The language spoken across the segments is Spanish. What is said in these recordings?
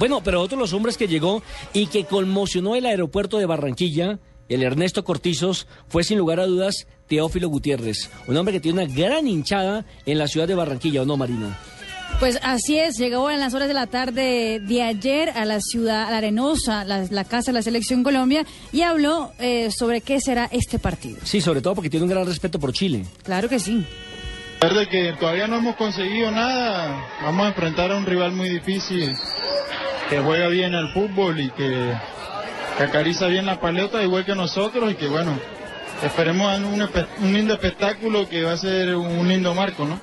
Bueno, pero otro de los hombres que llegó y que conmocionó el aeropuerto de Barranquilla, el Ernesto Cortizos, fue sin lugar a dudas Teófilo Gutiérrez, un hombre que tiene una gran hinchada en la ciudad de Barranquilla, ¿o no, Marina? Pues así es, llegó en las horas de la tarde de ayer a la ciudad a la arenosa, la, la casa de la selección Colombia, y habló eh, sobre qué será este partido. Sí, sobre todo porque tiene un gran respeto por Chile. Claro que sí. de que todavía no hemos conseguido nada, vamos a enfrentar a un rival muy difícil, que juega bien al fútbol y que, que acaricia bien la paleta igual que nosotros y que bueno, esperemos un, un lindo espectáculo que va a ser un lindo marco, ¿no?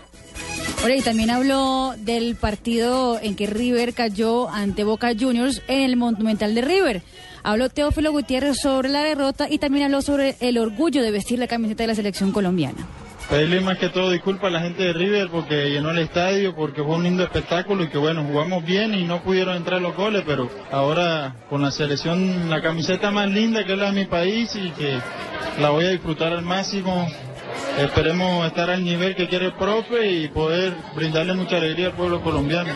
Ahora, y también habló del partido en que River cayó ante Boca Juniors en el Monumental de River. Habló Teófilo Gutiérrez sobre la derrota y también habló sobre el orgullo de vestir la camiseta de la selección colombiana. Pedirle más que todo disculpas a la gente de River porque llenó el estadio, porque fue un lindo espectáculo y que bueno, jugamos bien y no pudieron entrar los goles, pero ahora con la selección, la camiseta más linda que es la de mi país y que la voy a disfrutar al máximo. Esperemos estar al nivel que quiere el profe y poder brindarle mucha alegría al pueblo colombiano.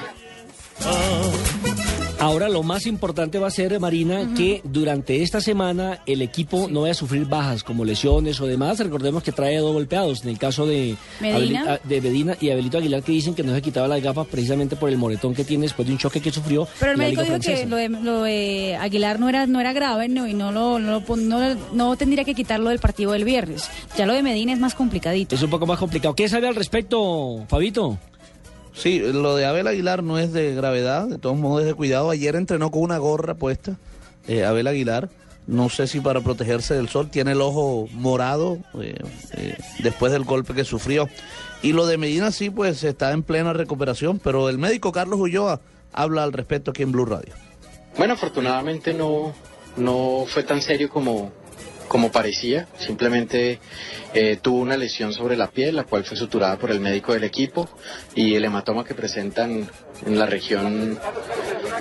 Ahora lo más importante va a ser, Marina, que durante esta semana el equipo no vaya a sufrir bajas como lesiones o demás. Recordemos que trae dos golpeados. En el caso de Medina. Abeli- ah, de Medina y Abelito Aguilar, que dicen que no se quitaba las gafas precisamente por el moretón que tiene después de un choque que sufrió. Pero el médico dijo que Francesa. lo de, lo de Aguilar no era, no era grave no, y no, lo, no, lo pon- no, no tendría que quitarlo del partido del viernes. Ya lo de Medina es más complicadito. Es un poco más complicado. ¿Qué sabe al respecto, Fabito? Sí, lo de Abel Aguilar no es de gravedad, de todos modos es de cuidado. Ayer entrenó con una gorra puesta, eh, Abel Aguilar. No sé si para protegerse del sol, tiene el ojo morado eh, eh, después del golpe que sufrió. Y lo de Medina sí, pues está en plena recuperación, pero el médico Carlos Ulloa habla al respecto aquí en Blue Radio. Bueno, afortunadamente no, no fue tan serio como, como parecía. Simplemente eh, tuvo una lesión sobre la piel, la cual fue suturada por el médico del equipo y el hematoma que presentan en la región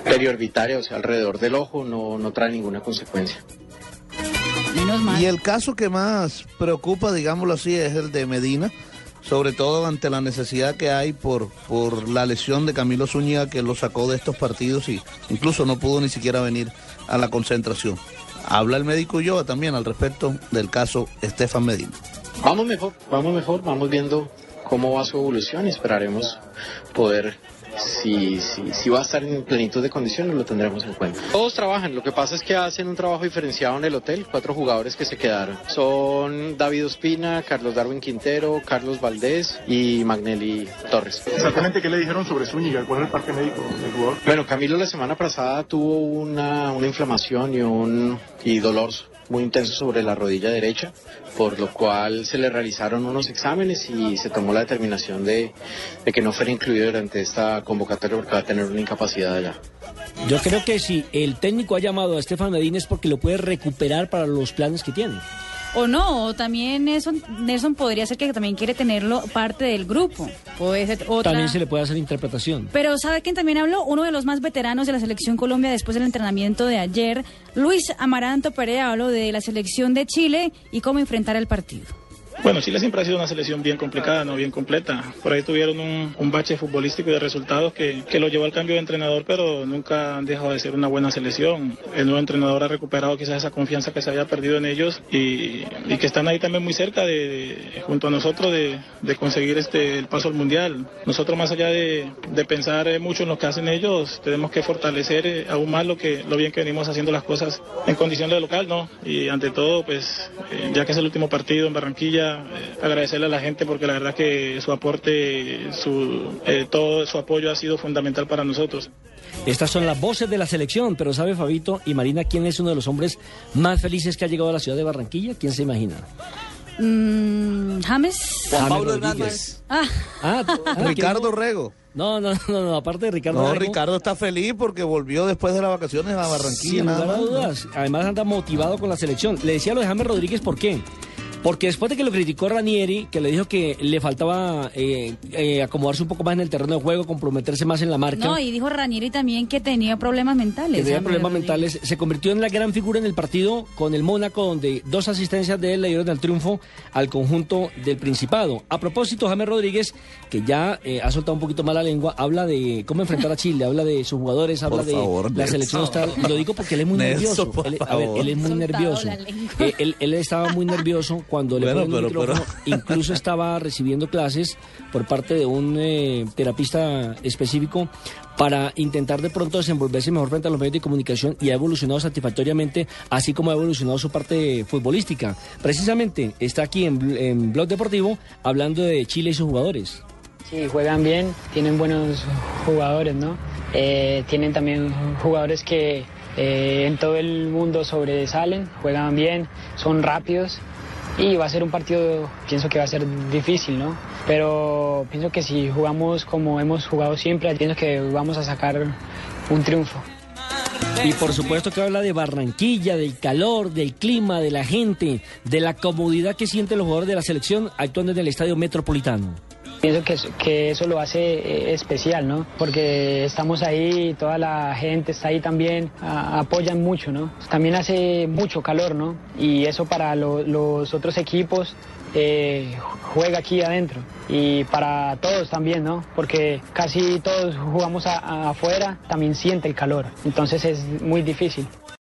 periorbitaria, o sea, alrededor del ojo, no, no trae ninguna consecuencia. Menos mal. Y el caso que más preocupa, digámoslo así, es el de Medina, sobre todo ante la necesidad que hay por, por la lesión de Camilo Zúñiga que lo sacó de estos partidos y incluso no pudo ni siquiera venir a la concentración. Habla el médico Ulloa también al respecto del caso Estefan Medina. Vamos mejor, vamos mejor, vamos viendo cómo va su evolución y esperaremos poder, si, si, si va a estar en plenitud de condiciones, lo tendremos en cuenta. Todos trabajan, lo que pasa es que hacen un trabajo diferenciado en el hotel, cuatro jugadores que se quedaron. Son David Ospina, Carlos Darwin Quintero, Carlos Valdés y Magnelli Torres. Exactamente, ¿qué le dijeron sobre Zúñiga? ¿Cuál es el parte médico del jugador? Bueno, Camilo la semana pasada tuvo una, una inflamación y un y dolor muy intenso sobre la rodilla derecha, por lo cual se le realizaron unos exámenes y se tomó la determinación de, que no fuera incluido durante esta convocatoria porque va a tener una incapacidad allá. Yo creo que si el técnico ha llamado a Estefan Medina es porque lo puede recuperar para los planes que tiene. O no, o también Nelson, Nelson podría ser que también quiere tenerlo parte del grupo. Puede ser otra. También se le puede hacer interpretación. Pero ¿sabe quién también habló? Uno de los más veteranos de la selección Colombia después del entrenamiento de ayer, Luis Amaranto Perea, habló de la selección de Chile y cómo enfrentar el partido. Bueno, Chile siempre ha sido una selección bien complicada, no bien completa. Por ahí tuvieron un, un bache futbolístico y de resultados que, que lo llevó al cambio de entrenador, pero nunca han dejado de ser una buena selección. El nuevo entrenador ha recuperado quizás esa confianza que se había perdido en ellos y, y que están ahí también muy cerca de, junto a nosotros de, de conseguir este el paso al mundial. Nosotros más allá de, de pensar eh, mucho en lo que hacen ellos, tenemos que fortalecer eh, aún más lo que lo bien que venimos haciendo las cosas en condición de local, ¿no? Y ante todo, pues eh, ya que es el último partido en Barranquilla, eh, agradecerle a la gente porque la verdad que su aporte, su eh, todo su apoyo ha sido fundamental para nosotros. Estas son las voces de la selección, pero ¿sabe Fabito y Marina quién es uno de los hombres más felices que ha llegado a la ciudad de Barranquilla? ¿Quién se imagina? Mm, James. Juan James Pablo Rodríguez. Hernández. Ah, Ah, ah, Ricardo ¿quién Rego. No, no, no, no, aparte de Ricardo No, Rego, Ricardo está feliz porque volvió después de las vacaciones a Barranquilla. Sin. Además anda motivado con la selección. Le decía lo de James Rodríguez, ¿por qué? Porque después de que lo criticó Ranieri, que le dijo que le faltaba eh, eh, acomodarse un poco más en el terreno de juego, comprometerse más en la marca. no, y dijo Ranieri también que tenía problemas mentales. que tenía problemas Rodríguez. mentales, se convirtió en la gran figura en el partido con el Mónaco, donde dos asistencias de él le dieron el triunfo al conjunto del Principado. A propósito, James Rodríguez, que ya eh, ha soltado un poquito más la lengua, habla de cómo enfrentar a Chile, habla de sus jugadores, habla Por de favor, la Nelson. selección. Está, lo digo porque él es muy Nelson, nervioso. Él- a ver, él es muy Soltado nervioso. Eh, él, él estaba muy nervioso cuando le Bueno, ponen micrófono. pero- Incluso estaba recibiendo clases por parte de un eh, terapista específico para intentar de pronto desenvolverse mejor frente a los medios de comunicación y ha evolucionado satisfactoriamente, así como ha evolucionado su parte futbolística. Precisamente está aquí en, en Blog Deportivo hablando de Chile y sus jugadores. Sí, juegan bien, tienen buenos jugadores, ¿no? Eh, tienen también jugadores que eh, en todo el mundo sobresalen, juegan bien, son rápidos y va a ser un partido, pienso que va a ser difícil, ¿no? Pero pienso que si jugamos como hemos jugado siempre, pienso que vamos a sacar un triunfo. Y por supuesto que habla de Barranquilla, del calor, del clima, de la gente, de la comodidad que sienten los jugadores de la selección actuando en el Estadio Metropolitano. Pienso que, que eso lo hace eh, especial, ¿no? Porque estamos ahí, toda la gente está ahí también, apoyan mucho, ¿no? También hace mucho calor, ¿no? Y eso para lo- los otros equipos eh, juega aquí adentro. Y para todos también, ¿no? Porque casi todos jugamos a- afuera, también siente el calor. Entonces es muy difícil.